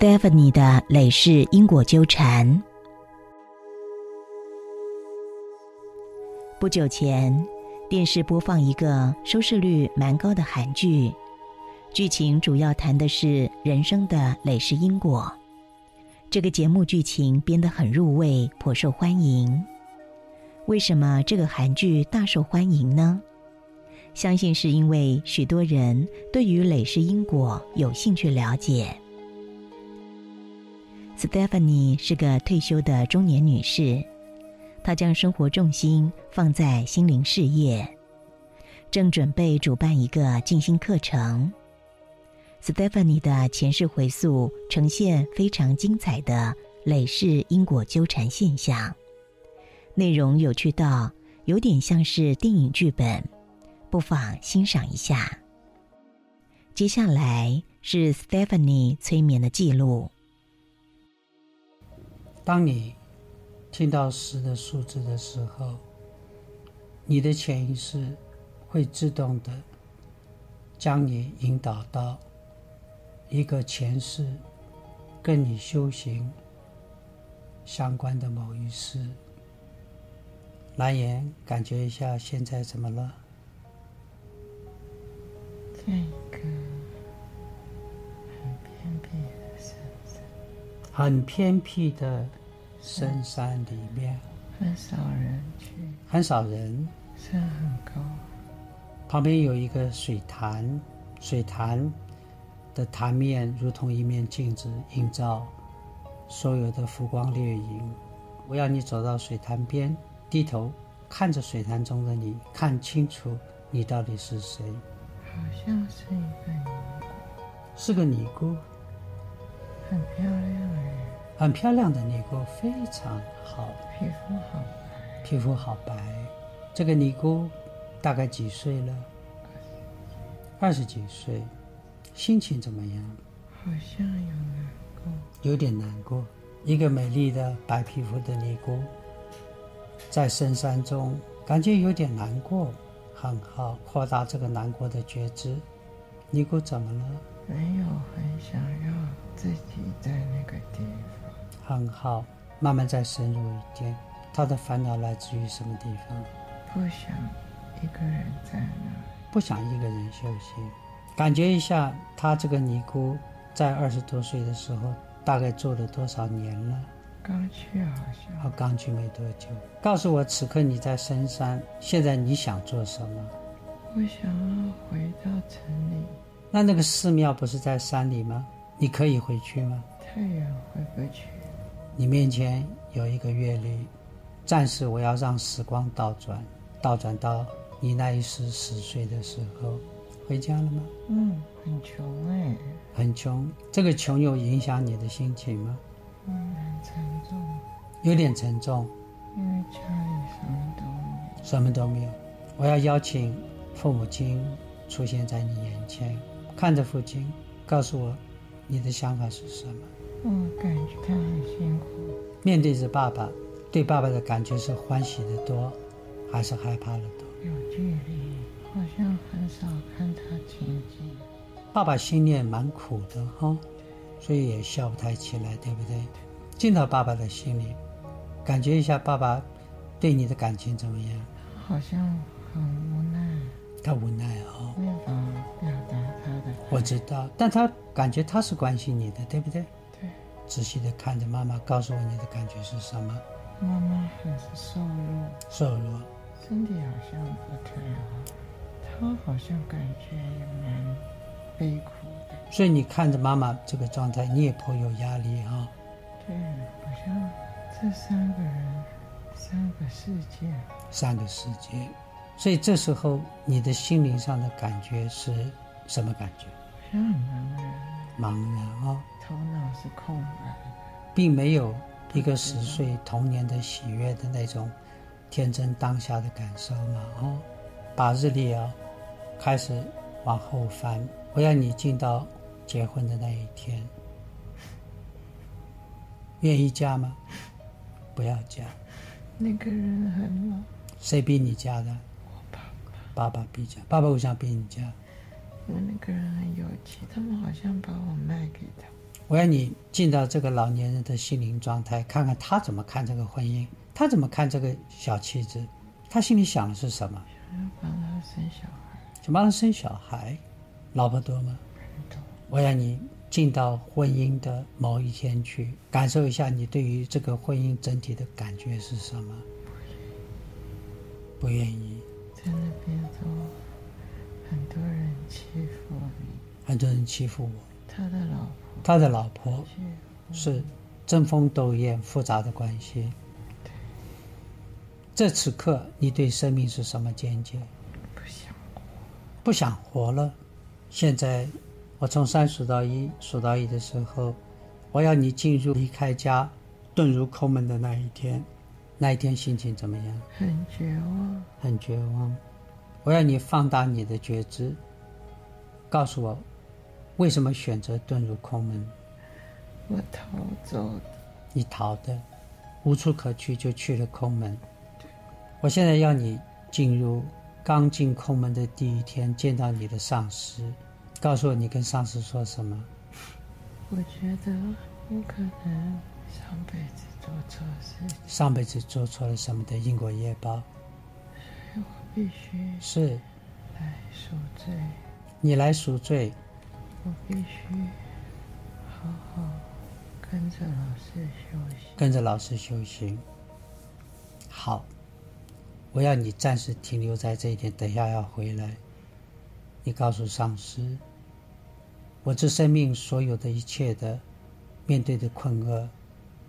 Stephanie 的累世因果纠缠。不久前，电视播放一个收视率蛮高的韩剧，剧情主要谈的是人生的累世因果。这个节目剧情编得很入味，颇受欢迎。为什么这个韩剧大受欢迎呢？相信是因为许多人对于累世因果有兴趣了解。Stephanie 是个退休的中年女士，她将生活重心放在心灵事业，正准备主办一个静心课程。Stephanie 的前世回溯呈现非常精彩的累世因果纠缠现象，内容有趣到有点像是电影剧本。不妨欣赏一下。接下来是 Stephanie 催眠的记录。当你听到十的数字的时候，你的潜意识会自动的将你引导到一个前世跟你修行相关的某一世。蓝颜，感觉一下现在怎么了？在一个很偏僻的深山，很偏僻的深山里面，很少人去，很少人，山很高，旁边有一个水潭，水潭的潭面如同一面镜子，映照所有的浮光掠影。我要你走到水潭边，低头看着水潭中的你，看清楚你到底是谁。好像是一个尼姑，是个尼姑，很漂亮哎，很漂亮的尼姑，非常好，皮肤好白，皮肤好白。这个尼姑大概几岁了？二十几岁，心情怎么样？好像有难过，有点难过。一个美丽的白皮肤的尼姑，在深山中，感觉有点难过。很好，扩大这个难过的觉知。尼姑怎么了？没有很想要自己在那个地方。很好，慢慢再深入一点。他的烦恼来自于什么地方？不想一个人在那。不想一个人休息。感觉一下，他这个尼姑在二十多岁的时候，大概做了多少年了？刚去好像，哦，刚去没多久。告诉我，此刻你在深山，现在你想做什么？我想要回到城里。那那个寺庙不是在山里吗？你可以回去吗？太远，回不去。你面前有一个阅历，暂时我要让时光倒转，倒转到你那一时十岁的时候，回家了吗？嗯，很穷哎，很穷。这个穷有影响你的心情吗？嗯，很沉重，有点沉重，因为家里什么都没有，什么都没有。我要邀请父母亲出现在你眼前，看着父亲，告诉我你的想法是什么。我感觉他很辛苦。面对着爸爸，对爸爸的感觉是欢喜的多，还是害怕的多？有距离，好像很少看他亲近。爸爸心里也蛮苦的哈。所以也笑不太起来，对不对？进到爸爸的心里，感觉一下爸爸对你的感情怎么样？好像很无奈。他无奈哦，没法表达他的。我知道，但他感觉他是关心你的，对不对？对。仔细的看着妈妈，告诉我你的感觉是什么？妈妈很瘦弱，瘦弱，身体好像不太好。她好像感觉也蛮悲苦。所以你看着妈妈这个状态，你也颇有压力哈。对，好像这三个人，三个世界，三个世界。所以这时候你的心灵上的感觉是什么感觉？好像很茫然。茫然啊，头脑是空白，并没有一个十岁童年的喜悦的那种天真当下的感受嘛。哦，把日历啊开始往后翻，我要你进到。结婚的那一天，愿意嫁吗？不要嫁。那个人很老。谁逼你嫁的？我爸爸。爸爸逼嫁。爸爸为什么逼你嫁？因为那个人很有钱，他们好像把我卖给他。我要你进到这个老年人的心灵状态，看看他怎么看这个婚姻，他怎么看这个小妻子，他心里想的是什么？想要帮他生小孩，想帮他生小孩，老婆多吗？很多。我要你进到婚姻的某一天去，感受一下你对于这个婚姻整体的感觉是什么？不愿意。在那边都，很多人欺负你，很多人欺负我。他的老婆他的老婆是争锋斗艳、复杂的关系。这此刻，你对生命是什么见解？不想活，不想活了。现在，我从三数到一，数到一的时候，我要你进入离开家、遁入空门的那一天。那一天心情怎么样？很绝望，很绝望。我要你放大你的觉知，告诉我，为什么选择遁入空门？我逃走的，你逃的，无处可去，就去了空门。我现在要你进入刚进空门的第一天，见到你的上司，告诉我你跟上司说什么？我觉得我可能上辈子做错事，上辈子做错了什么的因果业报？所以我必须是来赎罪，你来赎罪，我必须好好跟着老师修行。跟着老师修行。好，我要你暂时停留在这一点，等一下要回来。你告诉上师，我这生命所有的一切的面对的困厄，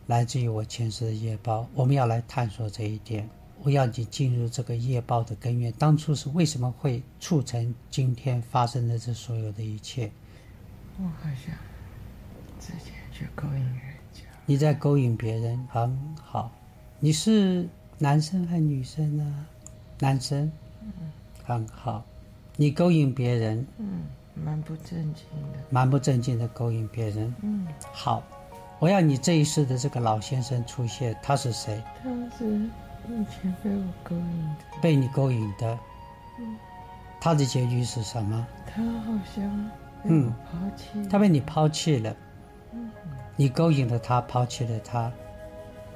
来自于我前世的业报。我们要来探索这一点。我要你进入这个业报的根源，当初是为什么会促成今天发生的这所有的一切？我好像之前去勾引人家，你在勾引别人，很好。你是男生还是女生呢？男生，很好。你勾引别人，嗯，蛮不正经的，蛮不正经的勾引别人。嗯，好，我要你这一世的这个老先生出现，他是谁？他是以前被我勾引的，被你勾引的。他的结局是什么？他好像被嗯抛弃，他被你抛弃了。你勾引了他，抛弃了他，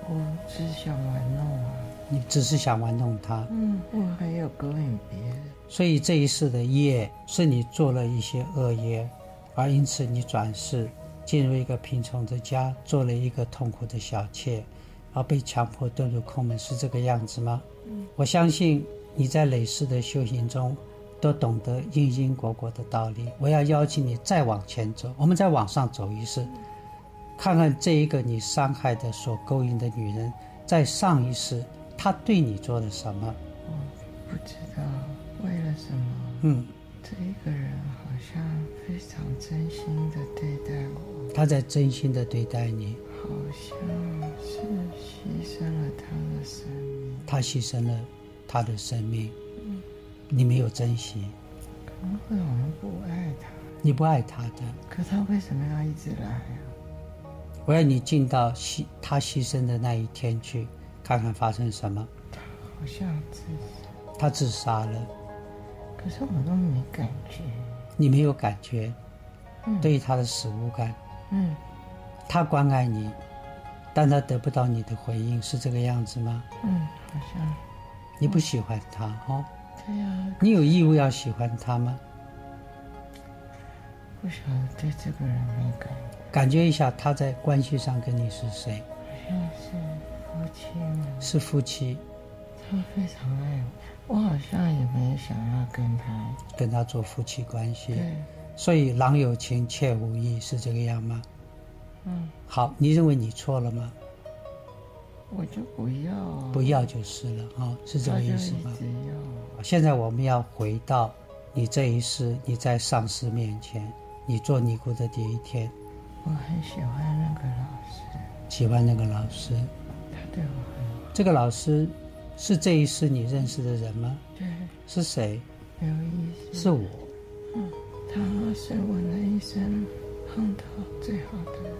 我只想玩弄啊，你只是想玩弄他。嗯，我还有勾引别人，所以这一世的业是你做了一些恶业，而因此你转世进入一个贫穷的家，做了一个痛苦的小妾，而被强迫遁入空门，是这个样子吗？我相信你在累世的修行中都懂得因因果果的道理。我要邀请你再往前走，我们再往上走一世，看看这一个你伤害的、所勾引的女人，在上一世她对你做了什么？我不知道为了什么，嗯。这一个人好像非常真心的对待我，他在真心的对待你，好像是牺牲了他的生命，他牺牲了他的生命，你没有珍惜，可能会我们不爱他，你不爱他的。可他为什么要一直来啊？我要你进到牺他牺牲的那一天去，看看发生什么。他好像自杀，他自杀了，可是我都没感觉，你没有感觉，嗯对于他的死无感。嗯他关爱你，但他得不到你的回应，是这个样子吗？嗯，好像你不喜欢他哦？对呀、你有义务要喜欢他吗？不晓得对这个人没感觉，感觉一下他在关系上跟你是谁？好像是夫妻嘛，是夫妻，他非常爱我，我好像也没想要跟他，跟他做夫妻关系。对，所以郎有情，妾无意，是这个样吗？嗯，好，你认为你错了吗？我就不要啊，不要就是了，哦，是这个意思吗？现在我们要回到你这一世，你在上司面前，你做尼姑的第一天，我很喜欢那个老师，喜欢那个老师，他对我很好，这个老师是这一世你认识的人吗？对，是谁？有意思，是我。他是我那一生碰到最好的人，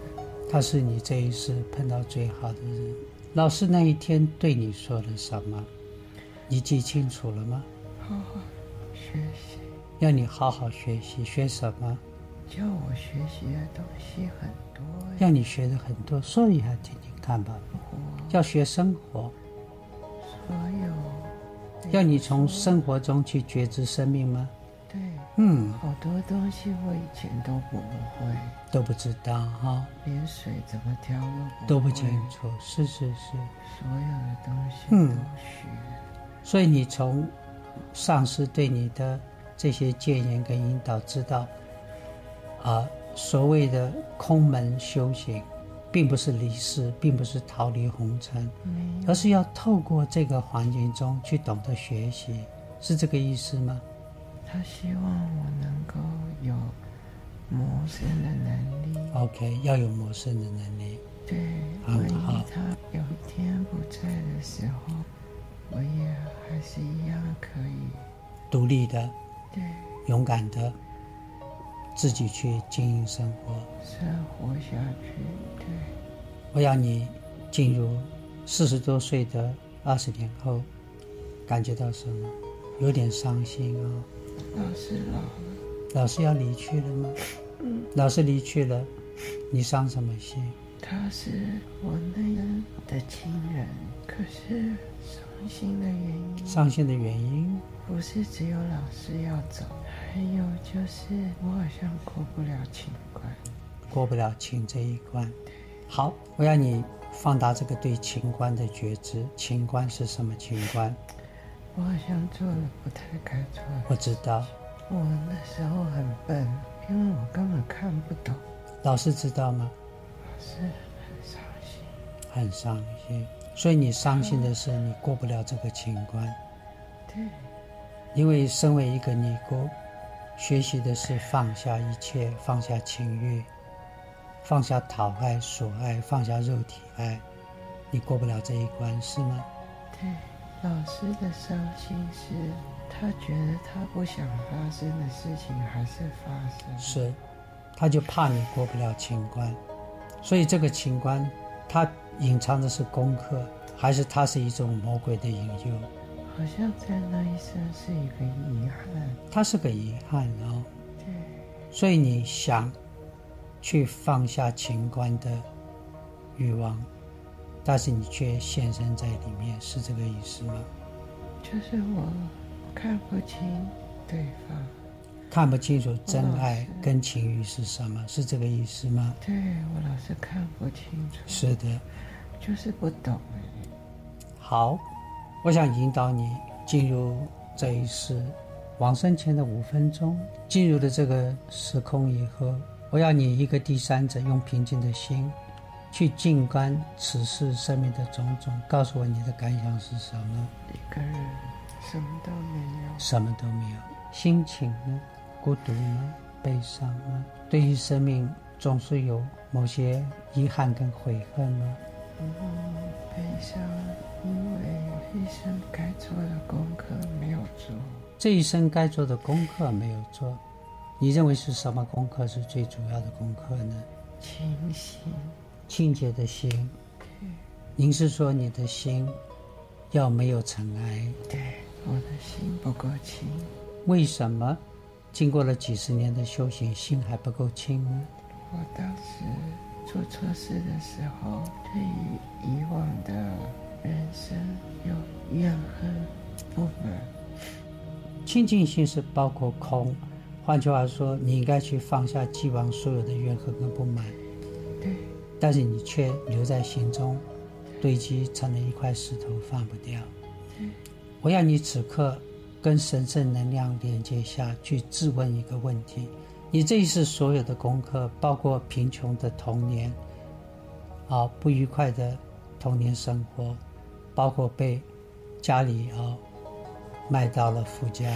他是你这一世碰到最好的人。老师那一天对你说了什么？你记清楚了吗？好好学习，要你好好学习，学什么？教我学习的东西很多，要你学的很多，说一下听听看吧。要学生活，所有要你从生活中去觉知生命吗？对嗯，好多东西我以前都不会，都不知道哈，连水怎么调都不清楚。是是是，所有的东西嗯都学。所以你从上师对你的这些建言跟引导，知道啊，所谓的空门修行，并不是离世，并不是逃离红尘，而是要透过这个环境中去懂得学习，是这个意思吗？他希望我能够有谋生的能力。OK，要有谋生的能力。对，很万一他有一天不在的时候，我也还是一样可以。独立的、对，勇敢的，自己去经营生活。生活下去。对，我要你进入四十多岁的二十年后，感觉到什么？有点伤心哦。老师老了，老师要离去了吗？嗯，老师离去了，你伤什么心？他是我那人的亲人，可是伤心的原因伤心的原因？不是只有老师要走，还有就是我好像过不了情关。过不了情这一关。好，我要你放大这个对情关的觉知。情关是什么情关？我好像做了不太该做的。我知道，我那时候很笨，因为我根本看不懂，老师知道吗？老师很伤心。很伤心。所以你伤心的是你过不了这个情关，对，因为身为一个尼姑，学习的是放下一切，放下情欲，放下讨爱、所爱，放下肉体爱，你过不了这一关是吗？对，老师的伤心是，他觉得他不想发生的事情还是发生。是，他就怕你过不了情关，所以这个情关，它隐藏的是功课，还是它是一种魔鬼的引诱？好像在那一生是一个遗憾。它是个遗憾哦。对，所以你想去放下情关的欲望，但是你却现身在里面，是这个意思吗？就是我看不清对方。看不清楚真爱跟情欲是什么，是这个意思吗？对我老是看不清楚，是的。就是不懂哎。好，我想引导你进入这一世往生前的五分钟，进入了这个时空以后，我要你一个第三者用平静的心去静观此世生命的种种，告诉我你的感想是什么？一个人什么都没有，什么都没有，心情呢？孤独吗？悲伤吗？对于生命总是有某些遗憾跟悔恨吗？嗯，悲伤，因为一生该做的功课没有做。这一生该做的功课没有做，你认为是什么功课是最主要的功课呢？清醒，清洁的心。您是说你的心要没有尘埃？对，我的心不够清。为什么经过了几十年的修行，心还不够清呢？我当时做错事的时候，对于以往的人生有怨恨、不满。清净心是包括空，换句话说，你应该去放下既往所有的怨恨跟不满，对，但是你却留在心中，堆积成了一块石头，放不掉。我要你此刻跟神圣能量连接下去，质问一个问题：你这一世所有的功课，包括贫穷的童年，啊，不愉快的童年生活，包括被家里啊卖到了富家，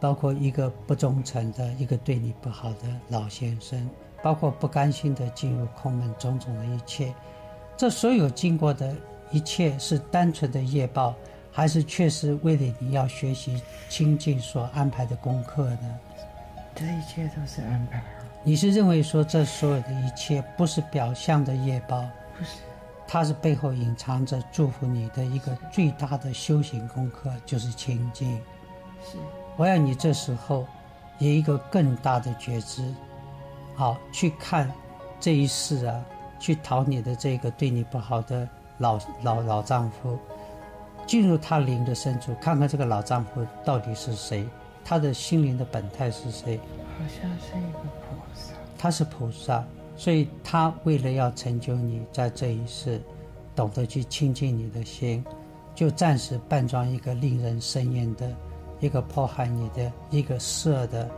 包括一个不忠诚的、一个对你不好的老先生，包括不甘心的进入空门，种种的一切，这所有经过的一切是单纯的业报，还是确实为了你要学习清净所安排的功课呢？这一切都是安排，你是认为说这所有的一切不是表象的业报，不是？它是背后隐藏着祝福你的一个最大的修行功课，就是清净。是，我要你这时候有一个更大的觉知，好去看这一世啊，去讨你的这个对你不好的老老老丈夫，进入他灵的深处，看看这个老丈夫到底是谁，他的心灵的本态是谁？好像是一个菩萨。他是菩萨，所以他为了要成就你在这一世，懂得去亲近你的心，就暂时扮装一个令人生厌的、一个迫害你的、一个色的、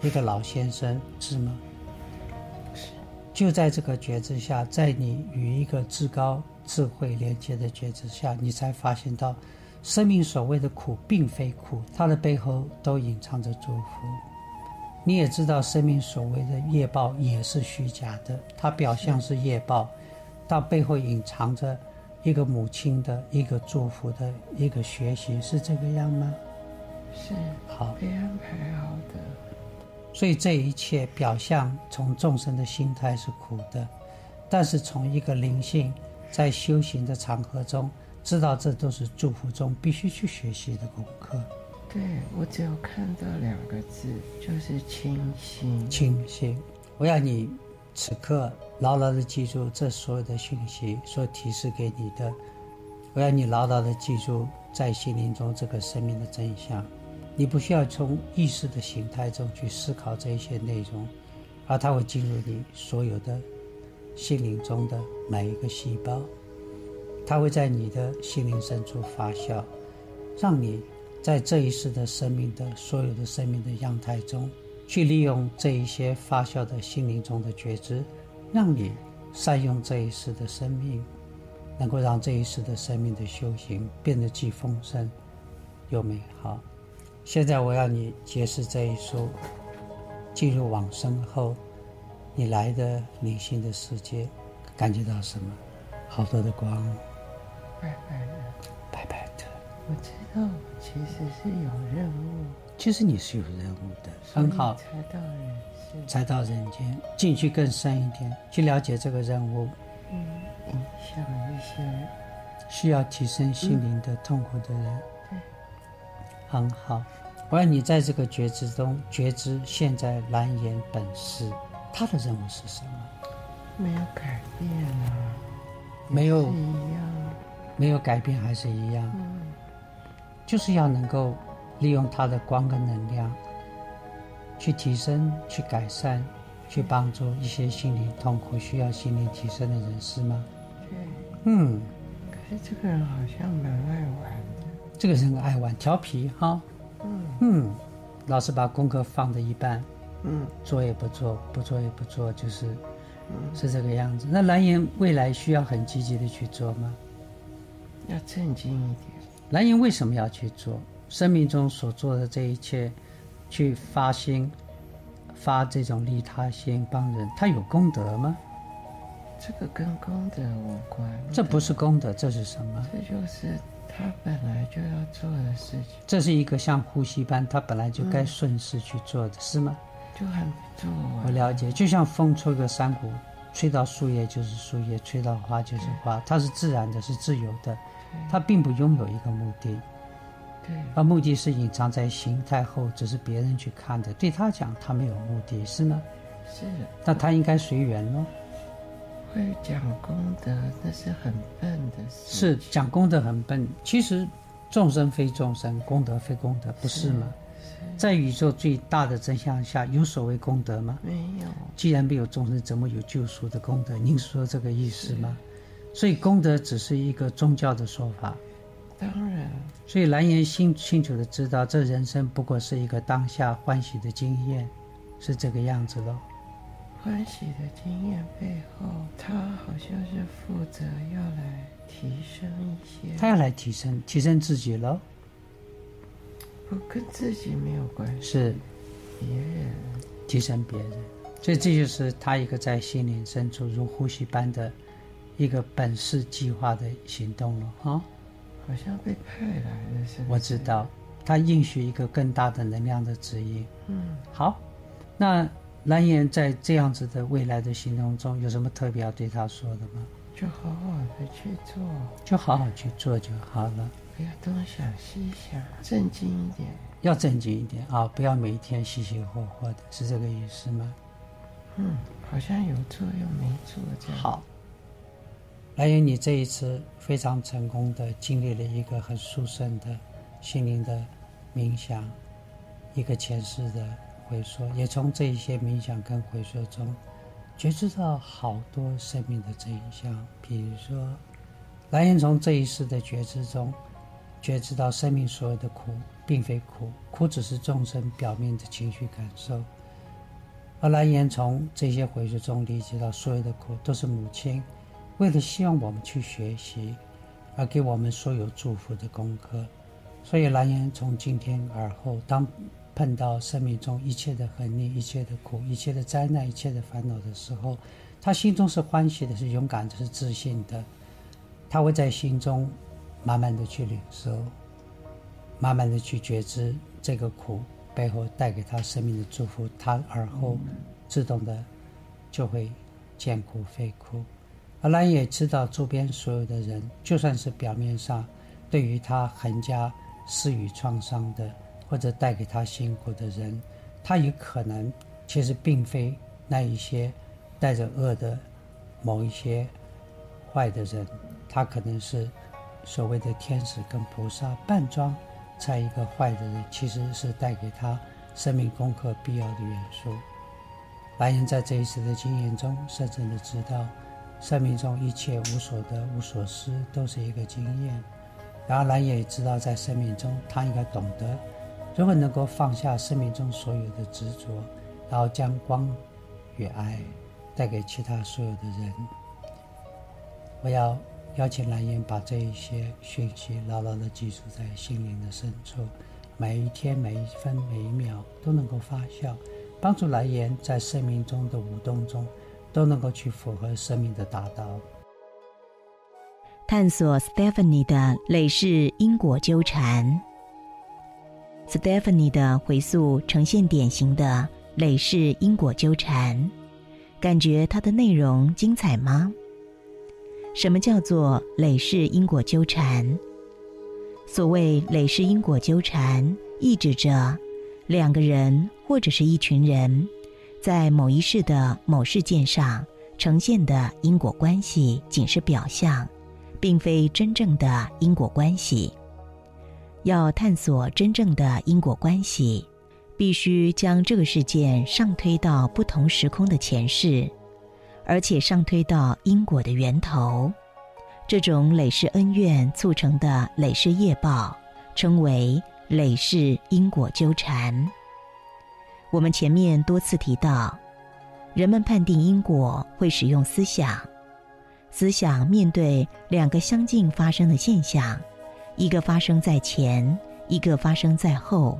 一个老先生，是吗？就在这个觉知下，在你与一个至高智慧连接的觉知下，你才发现到，生命所谓的苦并非苦，它的背后都隐藏着祝福。你也知道，生命所谓的业报也是虚假的，它表象是业报，但背后隐藏着一个母亲的一个祝福的一个学习，是这个样吗？是好，被安排好的。所以这一切表象从众生的心态是苦的，但是从一个灵性在修行的场合中，知道这都是祝福中必须去学习的功课。对我只有看到两个字，就是清新。清新，我要你此刻牢牢的记住这所有的讯息所提示给你的，我要你牢牢的记住在心灵中这个生命的真相。你不需要从意识的形态中去思考这一些内容，而它会进入你所有的心灵中的每一个细胞，它会在你的心灵深处发酵，让你在这一世的生命的所有的生命的样态中，去利用这一些发酵的心灵中的觉知，让你善用这一世的生命，能够让这一世的生命的修行变得既丰盛又美好。现在我要你揭示这一书，进入往生后，你来的灵性的世界，感觉到什么？好多的光，白白的，白白的。我知道，其实是有任务，其实你是有任务的，很好，才到人世，才到人间，进去更深一点，去了解这个任务，嗯，影响一些需要提升心灵的痛苦的人。对，很好，我要你在这个觉知中觉知现在蓝颜本是，他的任务是什么？没有改变啊，没有是一样，没有改变还是一样，嗯，就是要能够利用他的光跟能量，去提升、去改善、去帮助一些心灵痛苦、需要心灵提升的人，是吗？对。嗯，可是这个人好像蛮爱玩的，这个人爱玩、调皮哈。嗯嗯，老是把功课放在一半，嗯做也不做，不做也不做，就是嗯，是这个样子。那蓝颜未来需要很积极的去做吗？要正经一点，蓝颜为什么要去做？生命中所做的这一切，去发心，发这种利他心帮人，他有功德吗？这个跟功德无关，这不是功德，这是什么？这就是他本来就要做的事情，这是一个像呼吸般，他本来就该顺势去做的，是吗？就还没做完。我了解，就像风吹个山谷，吹到树叶就是树叶，吹到花就是花，它是自然的，是自由的，它并不拥有一个目的，对，而目的是隐藏在形态后，只是别人去看的。对他讲，他没有目的，是吗？是那他应该随缘咯。会讲功德，那是很笨的事。是讲功德很笨，其实众生非众生，功德非功德，不是吗？在宇宙最大的真相下，有所谓功德吗？没有，既然没有众生，怎么有救赎的功德？您说这个意思吗？所以功德只是一个宗教的说法。当然，所以蓝颜清清楚的知道，这人生不过是一个当下欢喜的经验，是这个样子咯。欢喜的经验背后，他好像是负责要来提升一些，他要来提升，提升自己咯。不跟自己没有关系，是别人提升别人，所以这就是他一个在心灵深处如呼吸般的一个本事计划的行动了啊！好像被派来的是我知，道，他应许一个更大的能量的指引。嗯，好，那蓝颜在这样子的未来的行动中，有什么特别要对他说的吗？就好好的去做，就好好去做就好了，不要东想西想，正经一点。要正经一点啊，不要每一天稀稀霍霍的，是这个意思吗？嗯，好像有做又没做这样。好，蓝颜你这一次非常成功的经历了一个很殊胜的心灵的冥想，一个前世的回溯，也从这一些冥想跟回溯中觉知到好多生命的真相。比如说，来源从这一世的觉知中觉知到生命所有的苦并非苦，苦只是众生表面的情绪感受。而蓝言从这些回溯中理解到，所有的苦都是母亲为了希望我们去学习，而给我们所有祝福的功课。所以蓝言从今天而后，当碰到生命中一切的横逆、一切的苦、一切的灾难、一切的烦恼的时候，他心中是欢喜的，是勇敢的，是自信的。他会在心中慢慢的去领受，慢慢的去觉知这个苦。背后带给他生命的祝福，他而后自动的就会见苦非苦。而兰也知道周边所有的人，就算是表面上对于他横加施予创伤的，或者带给他辛苦的人，他也可能其实并非那一些带着恶的某一些坏的人，他可能是所谓的天使跟菩萨扮装。在一个坏的人，其实是带给他生命功课必要的元素。白人在这一次的经验中，深深的知道，生命中一切无所得、无所失，都是一个经验。然而，蓝也知道，在生命中，他应该懂得如何能够放下生命中所有的执着，然后将光与爱带给其他所有的人。我要。邀请蓝颜把这一些讯息牢牢地记住在心灵的深处，每一天、每一分、每一秒都能够发酵，帮助蓝颜在生命中的舞动中都能够去符合生命的大道。探索 Stephanie 的累世因果纠缠。Stephanie 的回溯呈现典型的累世因果纠缠，感觉它的内容精彩吗？什么叫做累世因果纠缠？所谓累世因果纠缠，意指着两个人或者是一群人，在某一世的某事件上呈现的因果关系，仅是表象，并非真正的因果关系。要探索真正的因果关系，必须将这个事件上推到不同时空的前世。而且上推到因果的源头，这种累世恩怨促成的累世业报，称为累世因果纠缠。我们前面多次提到，人们判定因果会使用思想，思想面对两个相近发生的现象，一个发生在前，一个发生在后，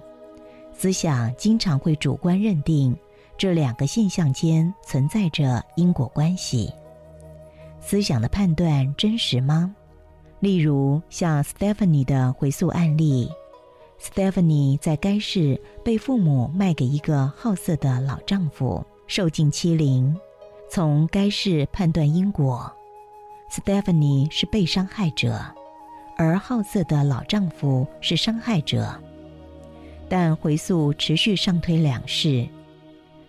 思想经常会主观认定。这两个现象间存在着因果关系，思想的判断真实吗？例如像 Stephanie 的回溯案例，Stephanie 在该市被父母卖给一个好色的老丈夫，受尽欺凌。从该市判断因果，Stephanie 是被伤害者，而好色的老丈夫是伤害者。但回溯持续上推两世。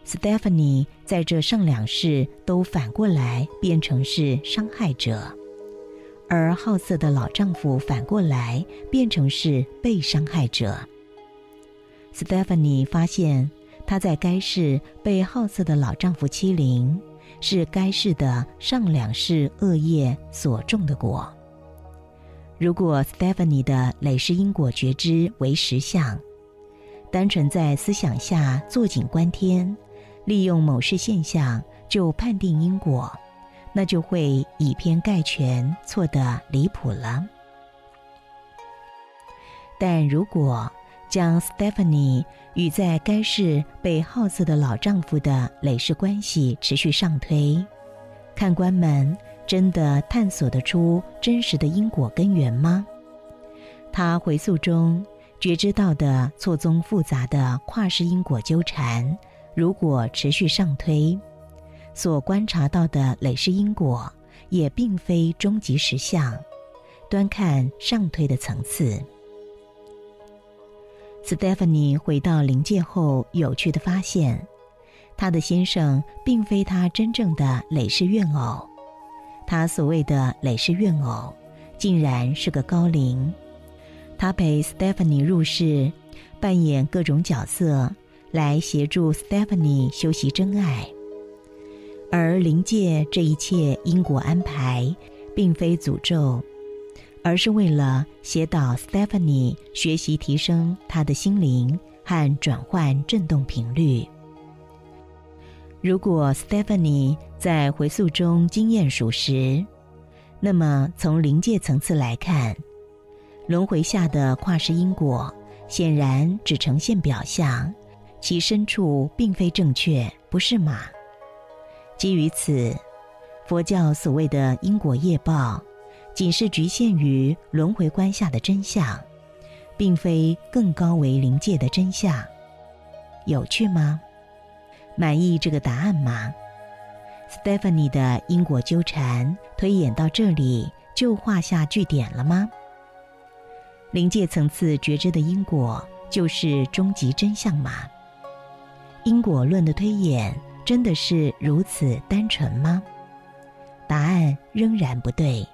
Stephanie 在这上两世都反过来变成是伤害者，而好色的老丈夫反过来变成是被伤害者。Stephanie 发现，她在该世被好色的老丈夫欺凌，是该世的上两世恶业所种的果。如果 Stephanie 的累世因果觉知为实相，单纯在思想下坐井观天。利用某事现象就判定因果，那就会以偏概全，错得离谱了。但如果将 Stephanie 与在该市被好色的老丈夫的累世关系持续上推，看官们真的探索得出真实的因果根源吗？他回溯中觉知到的错综复杂的跨世因果纠缠。如果持续上推，所观察到的累世因果也并非终极实相。端看上推的层次，Stephanie 回到灵界后，有趣的发现，她的先生并非她真正的累世怨偶，他所谓的累世怨偶，竟然是个高龄。他陪 Stephanie 入世，扮演各种角色，来协助 Stephanie 修习真爱。而灵界这一切因果安排，并非诅咒。而是为了协导 Stephanie 学习提升她的心灵和转换振动频率。如果 Stephanie 在回溯中经验属实，那么从灵界层次来看，轮回下的跨世因果显然只呈现表象，其深处并非正确，不是吗？基于此，佛教所谓的因果业报。仅是局限于轮回观下的真相，并非更高为灵界的真相。有趣吗？满意这个答案吗？Stephanie 的因果纠缠推演到这里就画下句点了吗？临界层次觉知的因果就是终极真相吗？因果论的推演真的是如此单纯吗？答案仍然不对。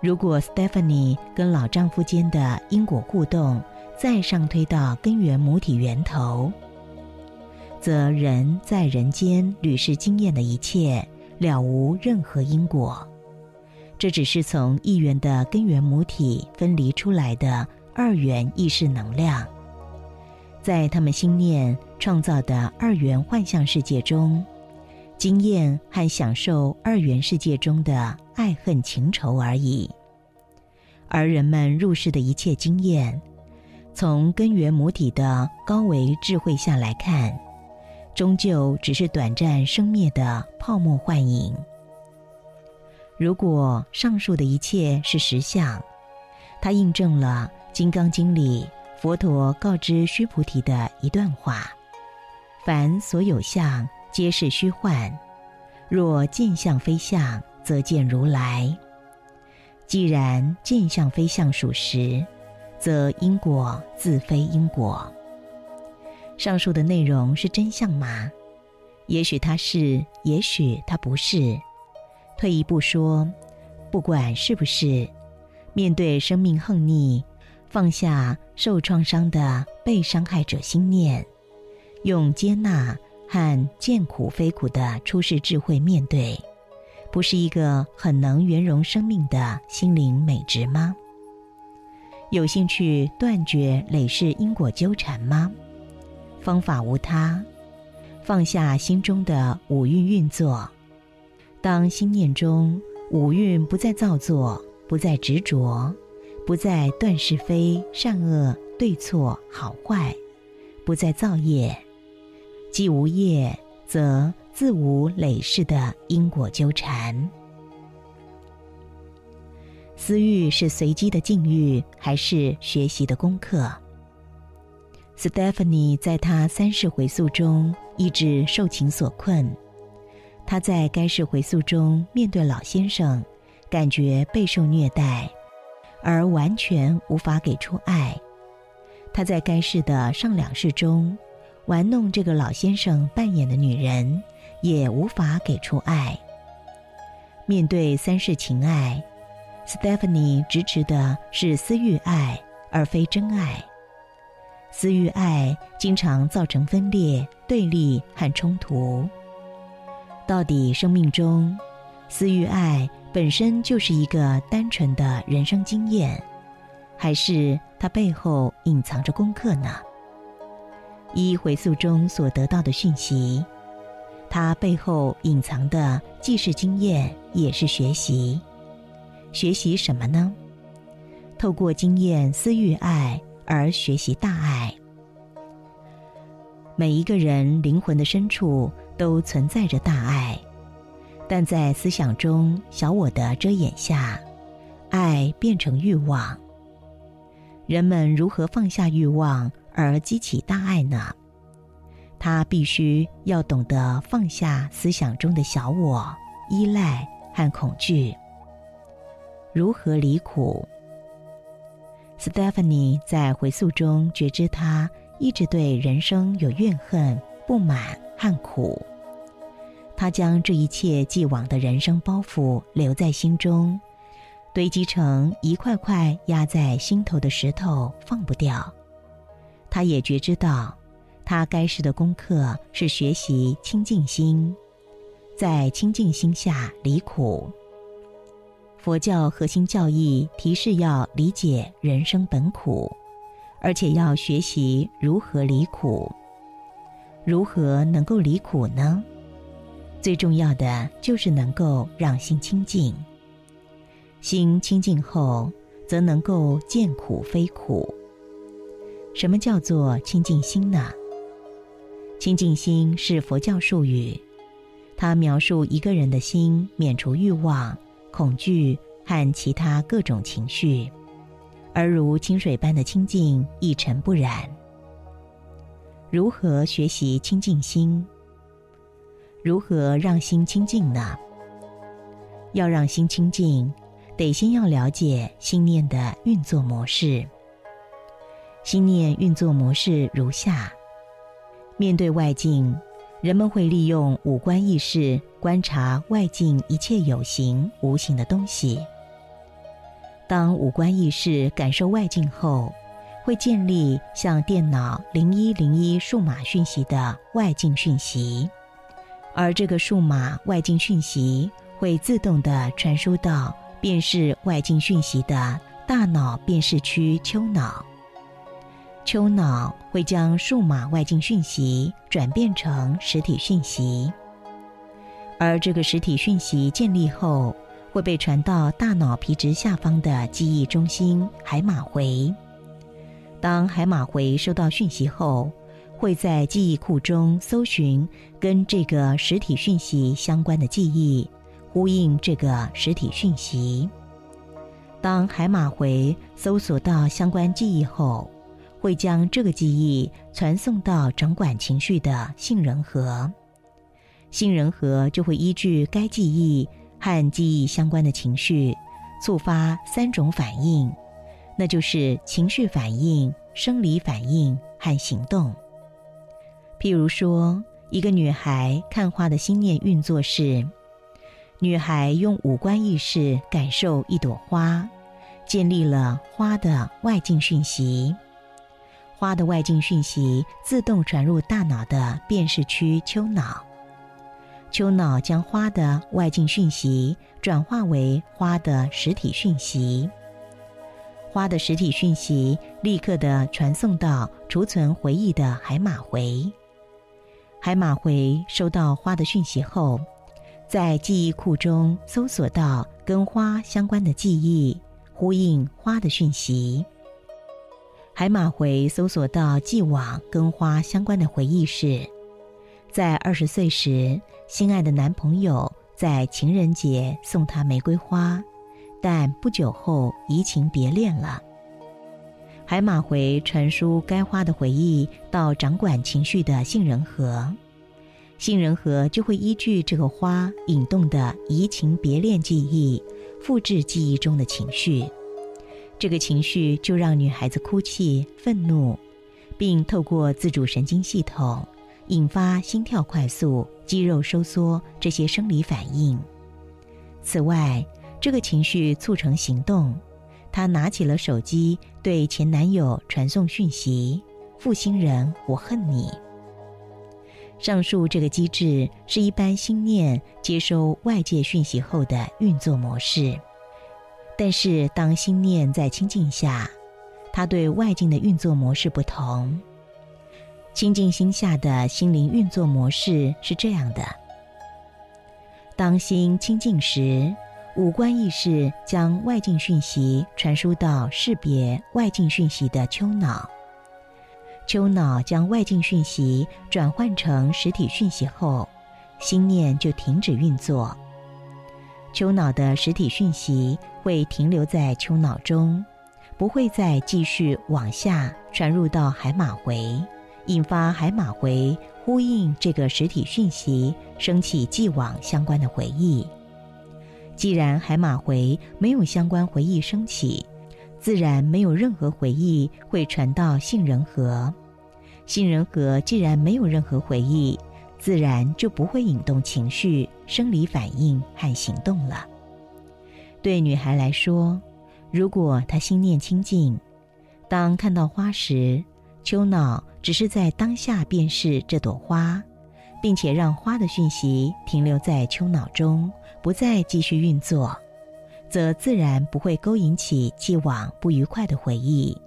如果 Stephanie 跟老丈夫间的因果互动再上推到根源母体源头，则人在人间屡世经验的一切了无任何因果，这只是从一元的根源母体分离出来的二元意识能量，在他们心念创造的二元幻象世界中，经验和享受二元世界中的。爱恨情仇而已，而人们入世的一切经验，从根源母体的高维智慧下来看，终究只是短暂生灭的泡沫幻影。如果上述的一切是实相，它印证了《金刚经》里佛陀告知须菩提的一段话：“凡所有相，皆是虚幻。若见相非相。”则见如来。既然见相非相属实，则因果自非因果。上述的内容是真相吗？也许它是，也许它不是。退一步说，不管是不是，面对生命横逆，放下受创伤的被伤害者心念，用接纳和见苦非苦的出世智慧面对。不是一个很能圆融生命的心灵美值吗？有兴趣断绝累世因果纠缠吗？方法无他，放下心中的五蕴运作。当心念中五蕴不再造作，不再执着，不再断是非、善恶、对错、好坏，不再造业，既无业，则。自无累世的因果纠缠，私欲是随机的境遇，还是学习的功课？Stephanie 在他三世回溯中一直受情所困，他在该世回溯中面对老先生，感觉备受虐待，而完全无法给出爱。他在该世的上两世中玩弄这个老先生扮演的女人。也无法给出爱。面对三世情爱，Stephanie 支持的是私欲爱，而非真爱。私欲爱经常造成分裂、对立和冲突。到底生命中，私欲爱本身就是一个单纯的人生经验，还是它背后隐藏着功课呢？依回溯中所得到的讯息。它背后隐藏的既是经验，也是学习。学习什么呢？透过经验私欲爱而学习大爱。每一个人灵魂的深处都存在着大爱，但在思想中小我的遮掩下，爱变成欲望。人们如何放下欲望而激起大爱呢？他必须要懂得放下思想中的小我、依赖和恐惧。如何离苦？Stephanie 在回溯中觉知，他一直对人生有怨恨、不满和苦。他将这一切既往的人生包袱留在心中，堆积成一块块压在心头的石头，放不掉。他也觉知到，他该是的功课是学习清净心，在清净心下离苦。佛教核心教义提示要理解人生本苦，而且要学习如何离苦。如何能够离苦呢？最重要的就是能够让心清净。心清净后，则能够见苦非苦。什么叫做清净心呢？清净心是佛教术语，它描述一个人的心免除欲望、恐惧和其他各种情绪，而如清水般的清净，一尘不染。如何学习清净心？如何让心清净呢？要让心清净，得先要了解心念的运作模式。心念运作模式如下：面对外境，人们会利用五官意识观察外境一切有形无形的东西。当五官意识感受外境后，会建立像电脑零一零一数码讯息的外境讯息。而这个数码外境讯息会自动的传输到辨识外境讯息的大脑辨识区丘脑，丘脑会将数码外境讯息转变成实体讯息，而这个实体讯息建立后会被传到大脑皮质下方的记忆中心海马回。当海马回收到讯息后，会在记忆库中搜寻跟这个实体讯息相关的记忆，呼应这个实体讯息。当海马回搜索到相关记忆后，会将这个记忆传送到掌管情绪的杏仁核。杏仁核就会依据该记忆和记忆相关的情绪，触发三种反应，那就是情绪反应、生理反应和行动。譬如说，一个女孩看花的心念运作是：女孩用五官意识感受一朵花，建立了花的外境讯息。花的外境讯息自动传入大脑的辨识区丘脑，丘脑将花的外境讯息转化为花的实体讯息。花的实体讯息立刻的传送到储存回忆的海马回。海马回收到花的讯息后，在记忆库中搜索到跟花相关的记忆，呼应花的讯息。海马回搜索到既往跟花相关的回忆是：在二十岁时，心爱的男朋友在情人节送她玫瑰花，但不久后移情别恋了。海马回传输该花的回忆到掌管情绪的杏仁核，杏仁核就会依据这个花引动的移情别恋记忆，复制记忆中的情绪。这个情绪就让女孩子哭泣、愤怒，并透过自主神经系统引发心跳快速、肌肉收缩这些生理反应。此外，这个情绪促成行动。她拿起了手机，对前男友传送讯息：“负心人，我恨你。”上述这个机制是一般心念接收外界讯息后的运作模式。但是，当心念在清净下，它对外境的运作模式不同。清净心下的心灵运作模式是这样的：当心清净时。五官意识将外境讯息传输到识别外境讯息的丘脑，丘脑将外境讯息转换成实体讯息后，心念就停止运作。丘脑的实体讯息会停留在丘脑中，不会再继续往下传入到海马回，引发海马回呼应这个实体讯息，升起既往相关的回忆。既然海马回没有相关回忆升起，自然没有任何回忆会传到杏仁核。杏仁核既然没有任何回忆，自然就不会引动情绪、生理反应和行动了。对女孩来说，如果她心念清净，当看到花时，丘脑只是在当下辨识这朵花，并且让花的讯息停留在丘脑中，不再继续运作，则自然不会勾引起既往不愉快的回忆，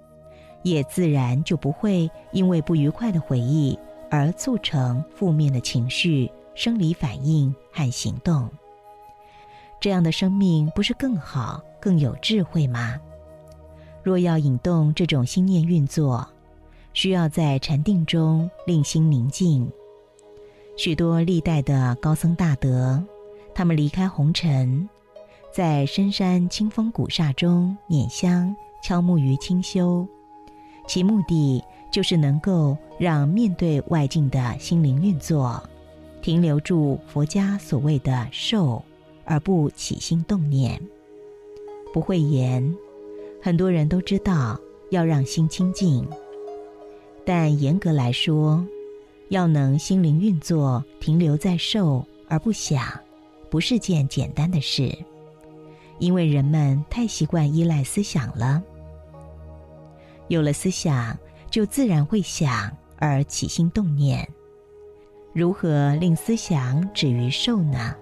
也自然就不会因为不愉快的回忆而促成负面的情绪、生理反应和行动。这样的生命不是更好、更有智慧吗？若要引动这种心念运作，需要在禅定中令心宁静。许多历代的高僧大德，他们离开红尘，在深山清风古刹中捻香、敲木鱼清修，其目的就是能够让面对外境的心灵运作，停留住佛家所谓的受，而不起心动念。不会言。很多人都知道要让心清净，但严格来说，要能心灵运作停留在受而不想，不是件简单的事。因为人们太习惯依赖思想了，有了思想就自然会想而起心动念。如何令思想止于受呢？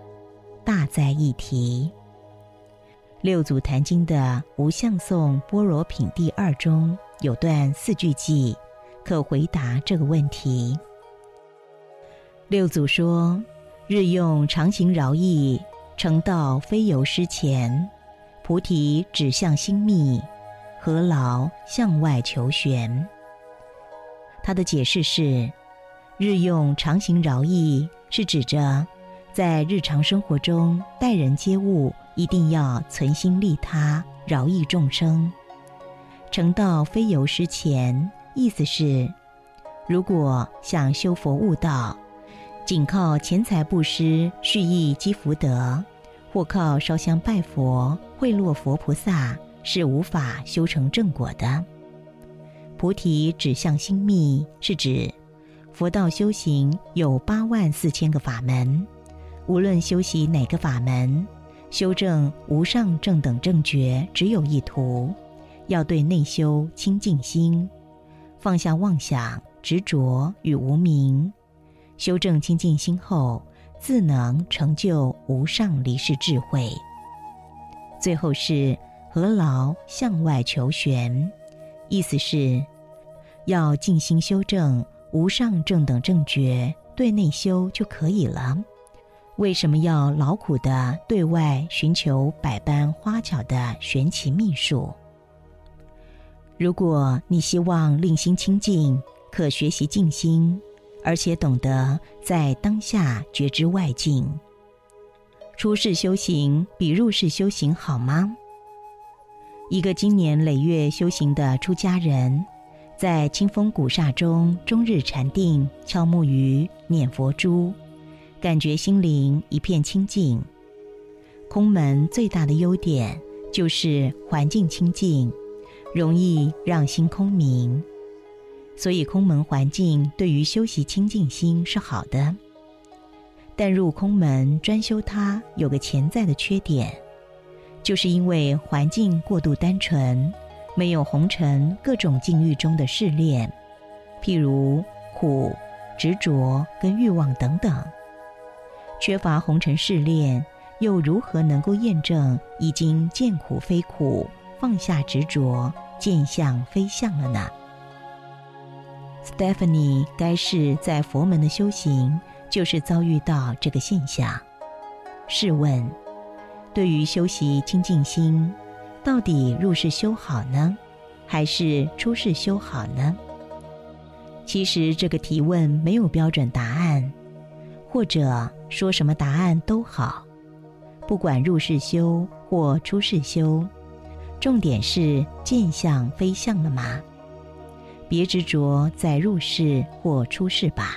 大在一提。六祖坛经的无相颂般若品第二中有段四句偈，可回答这个问题。六祖说：“日用常行饶益，成道非由师前。菩提指向心密，何劳向外求玄？”他的解释是：“日用常行饶益，是指着在日常生活中待人接物。”一定要存心利他，饶益众生。成道非由师前，意思是，如果想修佛悟道，仅靠钱财布施、蓄意积福德，或靠烧香拜佛、贿赂佛菩萨，是无法修成正果的。菩提指向心密，是指佛道修行有八万四千个法门，无论修习哪个法门。修正无上正等正觉，只有一途，要对内修清净心，放下妄想、执着与无明，修正清净心后，自能成就无上离世智慧。最后是何劳向外求玄，意思是，要静心修正无上正等正觉，对内修就可以了。为什么要劳苦的对外寻求百般花巧的玄奇秘术？如果你希望令心清净，可学习静心，而且懂得在当下觉知外境。出世修行比入世修行好吗？一个经年累月修行的出家人，在清风古刹中终日禅定，敲木鱼，念佛珠。感觉心灵一片清净。空门最大的优点就是环境清净，容易让心空明，所以空门环境对于修习清净心是好的。但入空门专修它有个潜在的缺点，就是因为环境过度单纯，没有红尘各种境遇中的试炼，譬如苦、执着跟欲望等等。缺乏红尘试炼，又如何能够验证已经见苦非苦、放下执着、见相非相了呢？Stephanie 该是在佛门的修行，就是遭遇到这个现象。试问，对于修习清净心，到底入世修好呢，还是出世修好呢？其实这个提问没有标准答案。或者说什么答案都好，不管入世修或出世修，重点是见相非相了吗？别执着在入世或出世吧。